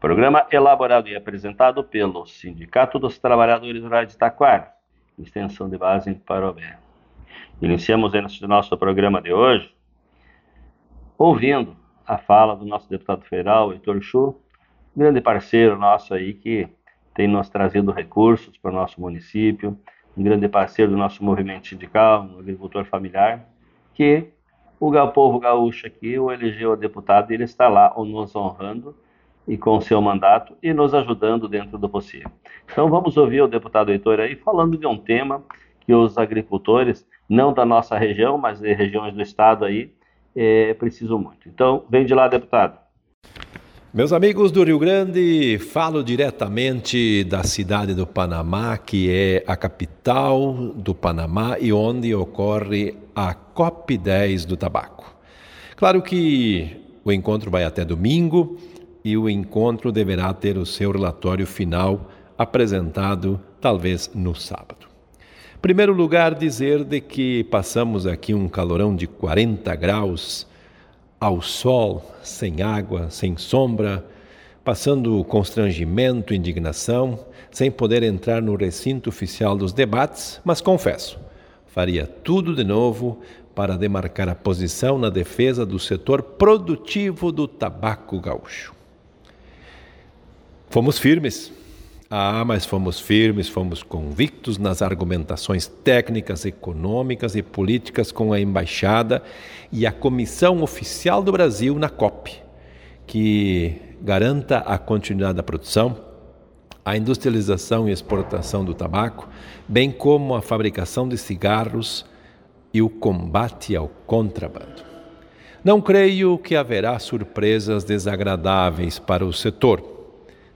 Programa elaborado e apresentado pelo Sindicato dos Trabalhadores Rurais de Taquara, extensão de base em Parobé. Iniciamos esse nosso programa de hoje ouvindo a fala do nosso deputado federal, Heitor Chu, grande parceiro nosso aí que tem nos trazido recursos para o nosso município, um grande parceiro do nosso movimento sindical, um agricultor familiar, que o povo gaúcho aqui o elegeu a deputado e ele está lá nos honrando e com seu mandato e nos ajudando dentro do possível. Então vamos ouvir o deputado Heitor aí falando de um tema que os agricultores, não da nossa região, mas de regiões do estado aí, é, precisam muito. Então, vem de lá, deputado. Meus amigos do Rio Grande, falo diretamente da cidade do Panamá, que é a capital do Panamá e onde ocorre a COP10 do tabaco. Claro que o encontro vai até domingo e o encontro deverá ter o seu relatório final apresentado talvez no sábado. Primeiro lugar, dizer de que passamos aqui um calorão de 40 graus ao sol, sem água, sem sombra, passando constrangimento, indignação, sem poder entrar no recinto oficial dos debates, mas confesso, faria tudo de novo para demarcar a posição na defesa do setor produtivo do tabaco gaúcho. Fomos firmes. Ah, mas fomos firmes, fomos convictos nas argumentações técnicas, econômicas e políticas com a embaixada e a Comissão Oficial do Brasil na COP, que garanta a continuidade da produção, a industrialização e exportação do tabaco, bem como a fabricação de cigarros e o combate ao contrabando. Não creio que haverá surpresas desagradáveis para o setor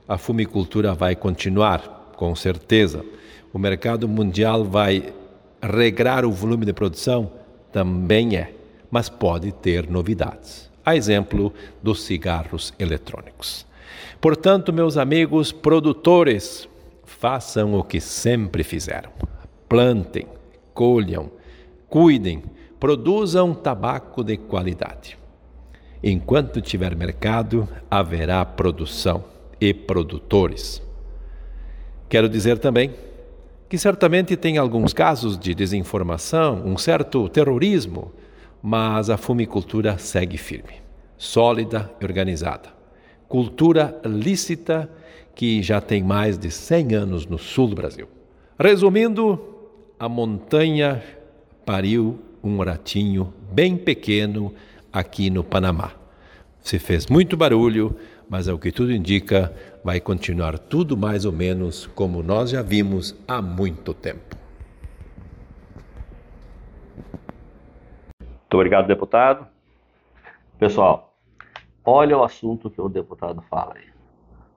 a fumicultura vai continuar, com certeza. O mercado mundial vai regrar o volume de produção? Também é, mas pode ter novidades. A exemplo dos cigarros eletrônicos. Portanto, meus amigos produtores, façam o que sempre fizeram. Plantem, colham, cuidem, produzam tabaco de qualidade. Enquanto tiver mercado, haverá produção e produtores. Quero dizer também que certamente tem alguns casos de desinformação, um certo terrorismo, mas a fumicultura segue firme. sólida e organizada. Cultura lícita que já tem mais de 100 anos no sul do Brasil. Resumindo, a montanha pariu um ratinho bem pequeno aqui no Panamá. Se fez muito barulho, mas é o que tudo indica, vai continuar tudo mais ou menos como nós já vimos há muito tempo. Muito obrigado, deputado. Pessoal, olha o assunto que o deputado fala aí.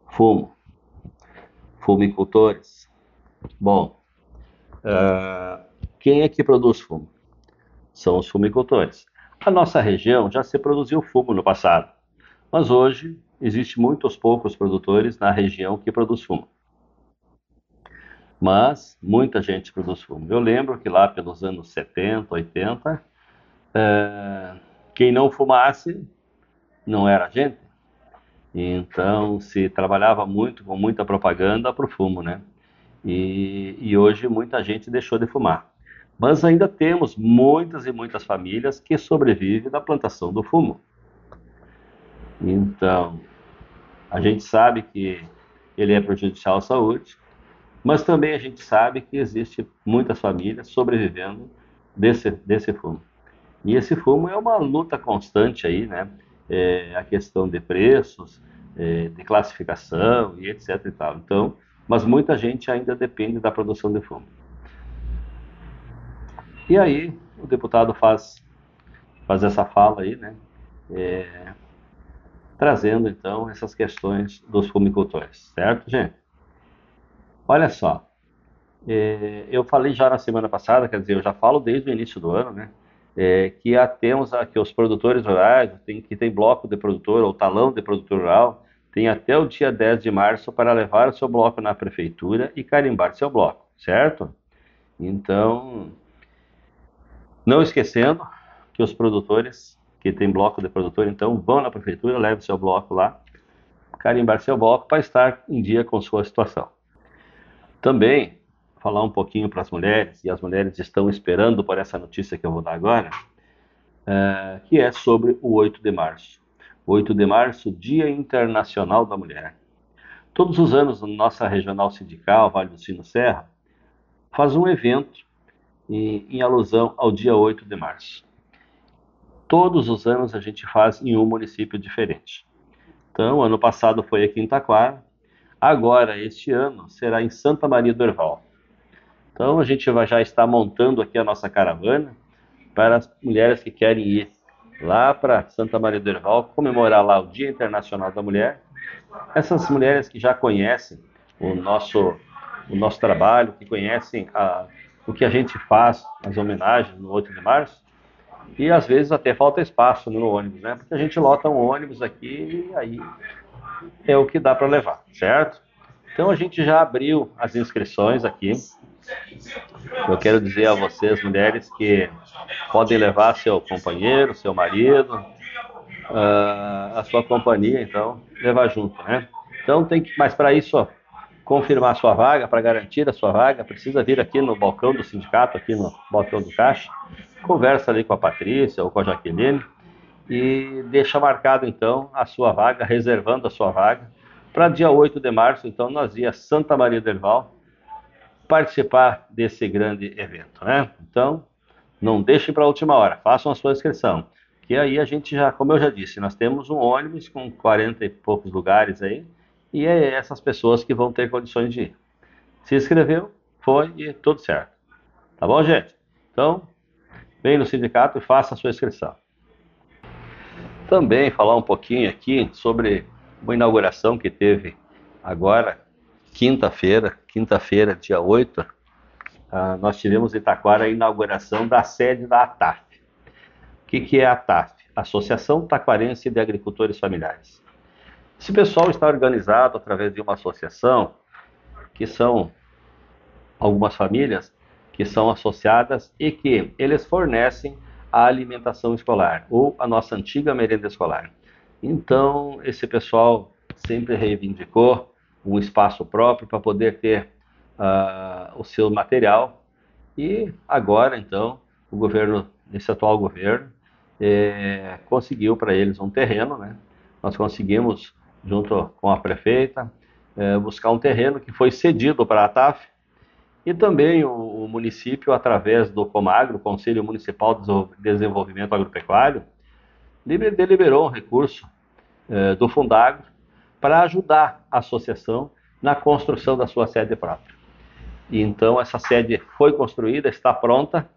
Fumo. Fumicultores. Bom, uh, quem é que produz fumo? São os fumicultores. A nossa região já se produziu fumo no passado, mas hoje existe muitos poucos produtores na região que produz fumo. Mas muita gente produz fumo. Eu lembro que lá pelos anos 70, 80, é, quem não fumasse não era gente. Então se trabalhava muito com muita propaganda para o fumo, né? E, e hoje muita gente deixou de fumar. Mas ainda temos muitas e muitas famílias que sobrevivem da plantação do fumo. Então, a gente sabe que ele é prejudicial à saúde, mas também a gente sabe que existe muitas famílias sobrevivendo desse, desse fumo. E esse fumo é uma luta constante aí, né? É, a questão de preços, é, de classificação e etc e tal. Então, mas muita gente ainda depende da produção de fumo. E aí o deputado faz faz essa fala aí, né? É, trazendo então essas questões dos fumicultores, certo, gente? Olha só, é, eu falei já na semana passada, quer dizer, eu já falo desde o início do ano, né? É, que temos aqui os produtores rurais, tem, que tem bloco de produtor ou talão de produtor rural, tem até o dia 10 de março para levar o seu bloco na prefeitura e carimbar seu bloco, certo? Então, não esquecendo que os produtores que tem bloco de produtor, então vão na prefeitura, leve seu bloco lá, carimbar seu bloco para estar em dia com sua situação. Também falar um pouquinho para as mulheres, e as mulheres estão esperando por essa notícia que eu vou dar agora, é, que é sobre o 8 de março. 8 de março, Dia Internacional da Mulher. Todos os anos, a nossa regional sindical, Vale do Sino Serra, faz um evento em, em alusão ao dia 8 de março. Todos os anos a gente faz em um município diferente. Então, ano passado foi aqui em Taquara, agora, este ano, será em Santa Maria do Herval. Então, a gente vai já estar montando aqui a nossa caravana para as mulheres que querem ir lá para Santa Maria do Herval, comemorar lá o Dia Internacional da Mulher. Essas mulheres que já conhecem o nosso, o nosso trabalho, que conhecem a, o que a gente faz, as homenagens no 8 de março, e às vezes até falta espaço no ônibus, né? Porque a gente lota um ônibus aqui e aí é o que dá para levar, certo? Então a gente já abriu as inscrições aqui. Eu quero dizer a vocês, mulheres, que podem levar seu companheiro, seu marido, uh, a sua companhia, então, levar junto, né? Então tem que, mas para isso, ó, confirmar sua vaga, para garantir a sua vaga, precisa vir aqui no balcão do sindicato, aqui no balcão do caixa, conversa ali com a Patrícia ou com a Jaqueline e deixa marcado então a sua vaga, reservando a sua vaga para dia 8 de março, então nós ia Santa Maria del Val participar desse grande evento, né? Então, não deixem para a última hora, façam a sua inscrição. Que aí a gente já, como eu já disse, nós temos um ônibus com 40 e poucos lugares aí, e é essas pessoas que vão ter condições de ir. Se inscreveu, foi e tudo certo. Tá bom, gente? Então, vem no sindicato e faça a sua inscrição. Também falar um pouquinho aqui sobre uma inauguração que teve agora, quinta-feira, quinta-feira, dia 8, uh, ah, nós tivemos em Itaquara a inauguração da sede da ATAF. O que, que é a ATAF? Associação Taquarense de Agricultores Familiares. Esse pessoal está organizado através de uma associação, que são algumas famílias que são associadas e que eles fornecem a alimentação escolar ou a nossa antiga merenda escolar. Então, esse pessoal sempre reivindicou um espaço próprio para poder ter uh, o seu material e agora, então, o governo, esse atual governo, é, conseguiu para eles um terreno, né? Nós conseguimos, junto com a prefeita, é, buscar um terreno que foi cedido para a TAF e também o, o, município, através do Comagro, Conselho Municipal de Desenvolvimento Agropecuário, deliberou um recurso é, do Fundagro para ajudar a associação na construção da sua sede própria. E então essa sede foi construída, está pronta,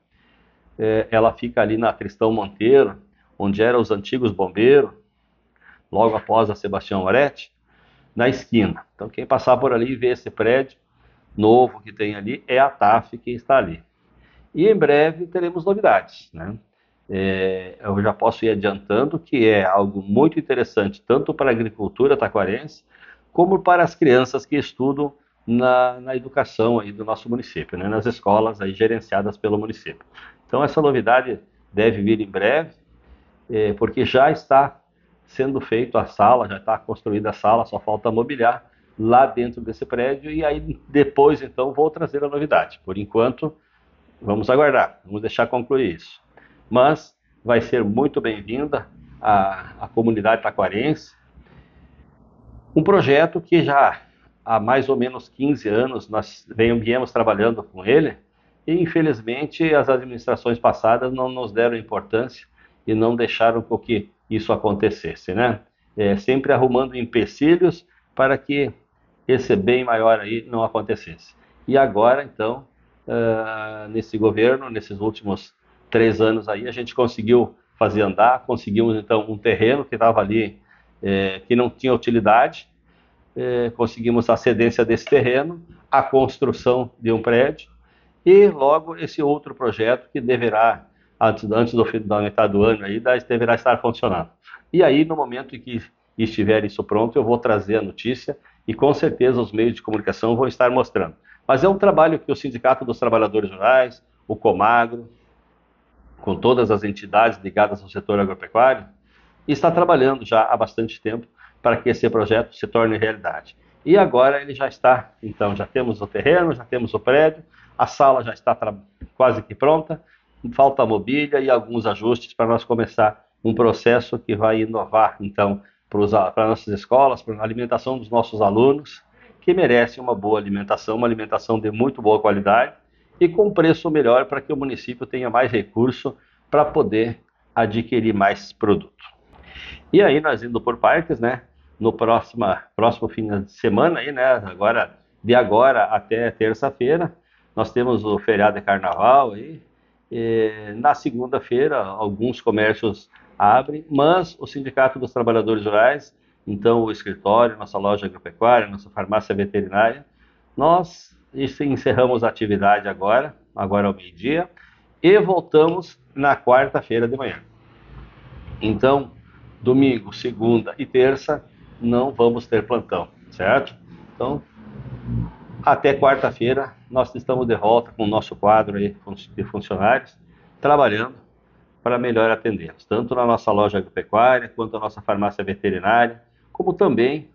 é, ela fica ali na Tristão Monteiro, onde eram os antigos bombeiros, logo após a Sebastião Moretti, na esquina. Então quem passar por ali e ver esse prédio novo que tem ali é a TAF que está ali. E em breve teremos novidades, né? É, eu já posso ir adiantando que é algo muito interessante tanto para a agricultura taquarense como para as crianças que estudam na, na educação aí do nosso município, né, nas escolas aí gerenciadas pelo município. Então essa novidade deve vir em breve, é, porque já está sendo feito a sala, já está construída a sala, só falta mobiliar lá dentro desse prédio e aí depois então vou trazer a novidade. Por enquanto, vamos aguardar, vamos deixar concluir isso. Mas vai ser muito bem-vinda a, a comunidade taquarense. Um projeto que já há mais ou menos 15 anos nós viemos trabalhando com ele e infelizmente as administrações passadas não nos deram importância e não deixaram com que isso acontecesse, né? É, sempre arrumando empecilhos para que esse bem maior aí não acontecesse. E agora, então, uh, nesse governo, nesses últimos três anos aí, a gente conseguiu fazer andar, conseguimos então um terreno que estava ali, é, que não tinha utilidade, é, conseguimos a cedência desse terreno, a construção de um prédio e logo esse outro projeto que deverá, antes, antes do da metade do ano aí, deverá estar funcionando. E aí, no momento em que estiver isso pronto, eu vou trazer a notícia e com certeza os meios de comunicação vão estar mostrando. Mas é um trabalho que o Sindicato dos Trabalhadores Rurais, o Comagro, com todas as entidades ligadas ao setor agropecuário, está trabalhando já há bastante tempo para que esse projeto se torne realidade. E agora ele já está, então já temos o terreno, já temos o prédio, a sala já está quase que pronta, falta mobília e alguns ajustes para nós começar um processo que vai inovar, então, para nossas escolas, para a alimentação dos nossos alunos, que merecem uma boa alimentação, uma alimentação de muito boa qualidade e com preço melhor para que o município tenha mais recurso para poder adquirir mais produto. E aí nós indo por partes, né? No próximo, próximo fim de semana aí, né? Agora de agora até terça-feira, nós temos o feriado de carnaval aí. Na segunda-feira, alguns comércios abre, mas o Sindicato dos Trabalhadores Rurais, então o escritório, nossa loja agropecuária, nossa farmácia veterinária, nós encerramos a atividade agora, agora ao meio-dia, e voltamos na quarta-feira de manhã. Então, domingo, segunda e terça não vamos ter plantão, certo? Então, até quarta-feira nós estamos de volta com o nosso quadro aí de funcionários, trabalhando para melhor atendê-los, tanto na nossa loja agropecuária, quanto na nossa farmácia veterinária, como também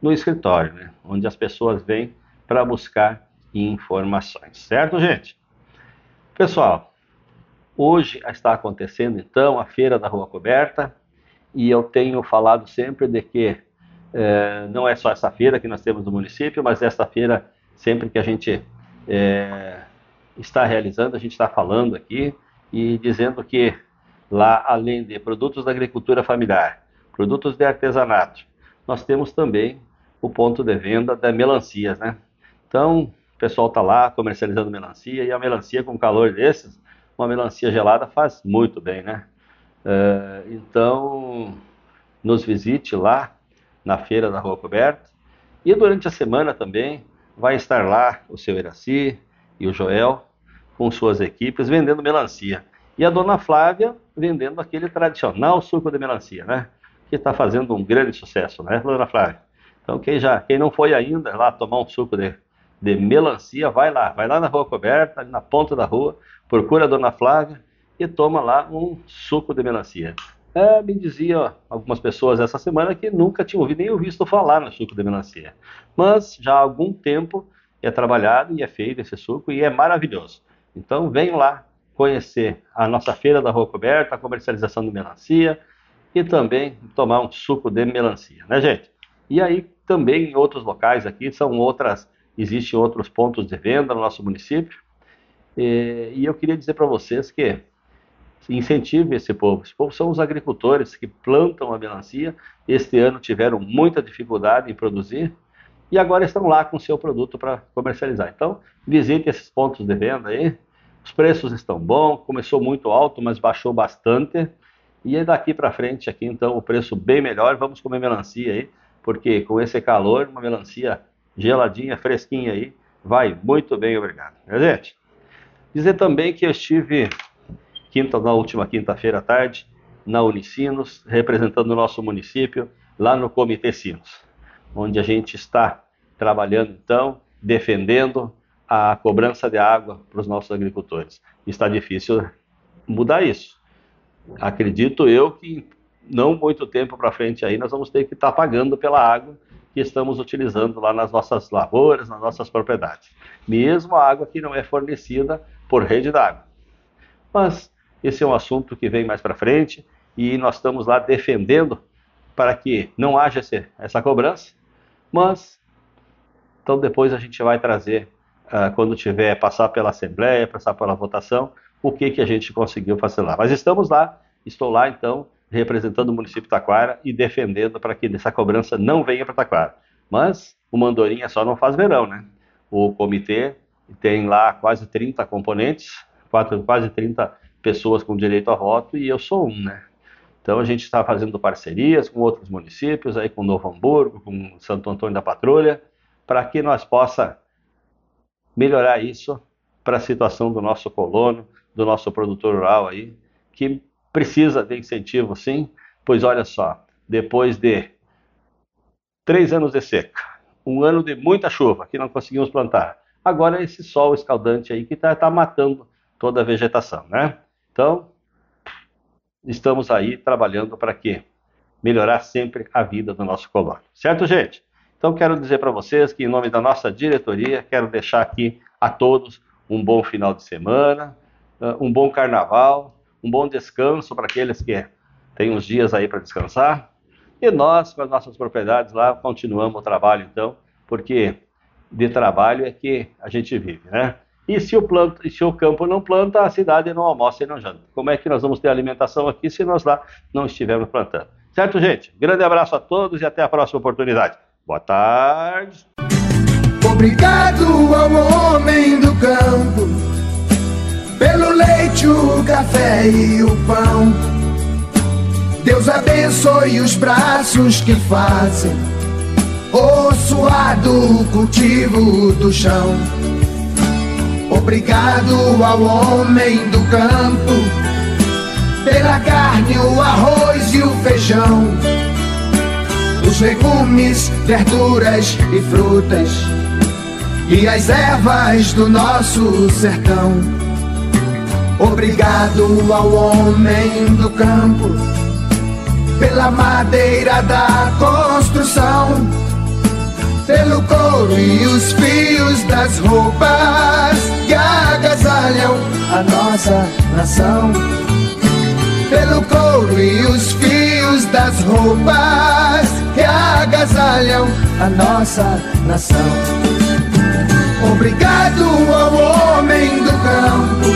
no escritório, né, onde as pessoas vêm para buscar informações. Certo, gente? Pessoal, hoje está acontecendo então a Feira da Rua Coberta e eu tenho falado sempre de que é, não é só essa feira que nós temos no município, mas essa feira, sempre que a gente é, está realizando, a gente está falando aqui e dizendo que lá, além de produtos da agricultura familiar, produtos de artesanato, nós temos também o ponto de venda da melancias, né? Então, o pessoal está lá comercializando melancia e a melancia com calor desses, uma melancia gelada faz muito bem, né? Uh, então, nos visite lá na feira da Rua Coberta e durante a semana também vai estar lá o seu Iraci e o Joel com suas equipes vendendo melancia. E a dona Flávia vendendo aquele tradicional suco de melancia, né? Que está fazendo um grande sucesso, né, dona Flávia? Então, quem, já, quem não foi ainda lá tomar um suco de, de melancia, vai lá, vai lá na rua coberta, na ponta da rua, procura a dona Flávia e toma lá um suco de melancia. É, me dizia algumas pessoas essa semana que nunca tinham ouvido nem visto falar no suco de melancia. Mas já há algum tempo é trabalhado e é feito esse suco e é maravilhoso. Então venham lá conhecer a nossa feira da rua coberta, a comercialização de melancia e também tomar um suco de melancia, né, gente? E aí também em outros locais aqui são outras, existem outros pontos de venda no nosso município. E, e eu queria dizer para vocês que incentive esse povo. Esse povo são os agricultores que plantam a melancia. Este ano tiveram muita dificuldade em produzir e agora estão lá com o seu produto para comercializar. Então, visite esses pontos de venda aí. Os preços estão bons, começou muito alto, mas baixou bastante. E daqui para frente aqui, então, o preço bem melhor. Vamos comer melancia aí, porque com esse calor, uma melancia geladinha, fresquinha aí, vai muito bem, obrigado. Gente, dizer também que eu estive quinta, na última quinta-feira à tarde, na Unicinos, representando o nosso município, lá no Comitê Sinos onde a gente está trabalhando então, defendendo a cobrança de água para os nossos agricultores. Está difícil mudar isso. Acredito eu que não muito tempo para frente aí nós vamos ter que estar tá pagando pela água que estamos utilizando lá nas nossas lavouras, nas nossas propriedades. Mesmo a água que não é fornecida por rede d'água. Mas esse é um assunto que vem mais para frente e nós estamos lá defendendo para que não haja essa cobrança mas, então depois a gente vai trazer, uh, quando tiver, passar pela Assembleia, passar pela votação, o que, que a gente conseguiu fazer lá. Mas estamos lá, estou lá então, representando o município de Taquara e defendendo para que essa cobrança não venha para Taquara. Mas o Mandorinha só não faz verão, né? O comitê tem lá quase 30 componentes, quase 30 pessoas com direito a voto e eu sou um, né? Então a gente está fazendo parcerias com outros municípios, aí com Novo Hamburgo, com Santo Antônio da Patrulha, para que nós possa melhorar isso para a situação do nosso colono, do nosso produtor rural aí, que precisa de incentivo sim, pois olha só, depois de três anos de seca, um ano de muita chuva que não conseguimos plantar, agora esse sol escaldante aí que está tá matando toda a vegetação, né? Então, estamos aí trabalhando para quê? Melhorar sempre a vida do nosso colônia. Certo, gente? Então, quero dizer para vocês que, em nome da nossa diretoria, quero deixar aqui a todos um bom final de semana, uh, um bom carnaval, um bom descanso para aqueles que têm uns dias aí para descansar. E nós, com as nossas propriedades lá, continuamos o trabalho, então, porque de trabalho é que a gente vive, né? E se o, planto, se o campo não planta, a cidade não almoça e não janta. Como é que nós vamos ter alimentação aqui se nós lá não estivermos plantando? Certo, gente? Grande abraço a todos e até a próxima oportunidade. Boa tarde. Obrigado ao homem do campo pelo leite, o café e o pão. Deus abençoe os braços que fazem o suado cultivo do chão. Obrigado ao homem do campo pela carne, o arroz e o feijão, os legumes, verduras e frutas e as ervas do nosso sertão. Obrigado ao homem do campo pela madeira da construção pelo couro e os fios das roupas que agasalham a nossa nação. Pelo couro e os fios das roupas que agasalham a nossa nação. Obrigado ao homem do campo,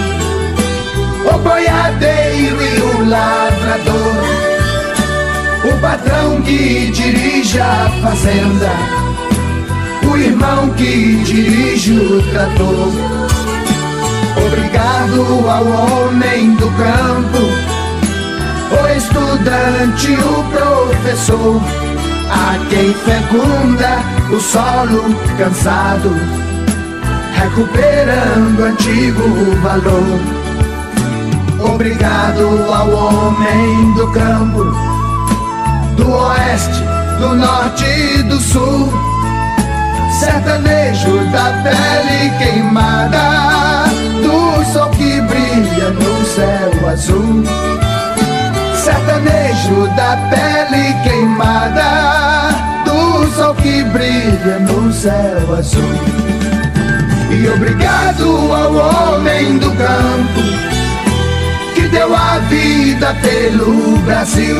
o boiadeiro e o lavrador, o patrão que dirige a fazenda irmão que dirige o trator. Obrigado ao homem do campo, o estudante, o professor, a quem fecunda o solo cansado, recuperando antigo valor. Obrigado ao homem do campo, do oeste, do norte e do sul sertanejo da pele queimada, do sol que brilha no céu azul. Sertanejo da pele queimada, do sol que brilha no céu azul. E obrigado ao homem do campo deu a vida pelo Brasil.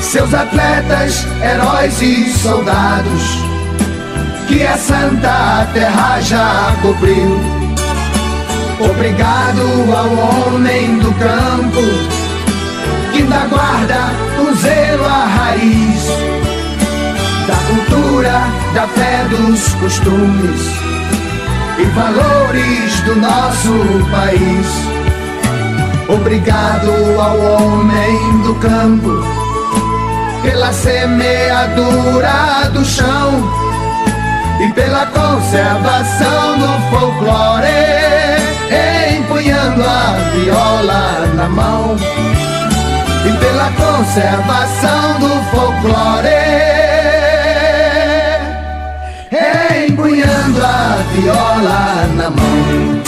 Seus atletas, heróis e soldados, que a Santa Terra já cobriu. Obrigado ao homem do campo, que ainda guarda o zelo a raiz da cultura, da fé, dos costumes e valores do nosso país. Obrigado ao homem do campo pela semeadura do chão e pela conservação do folclore, empunhando a viola na mão. E pela conservação do folclore, empunhando a viola na mão.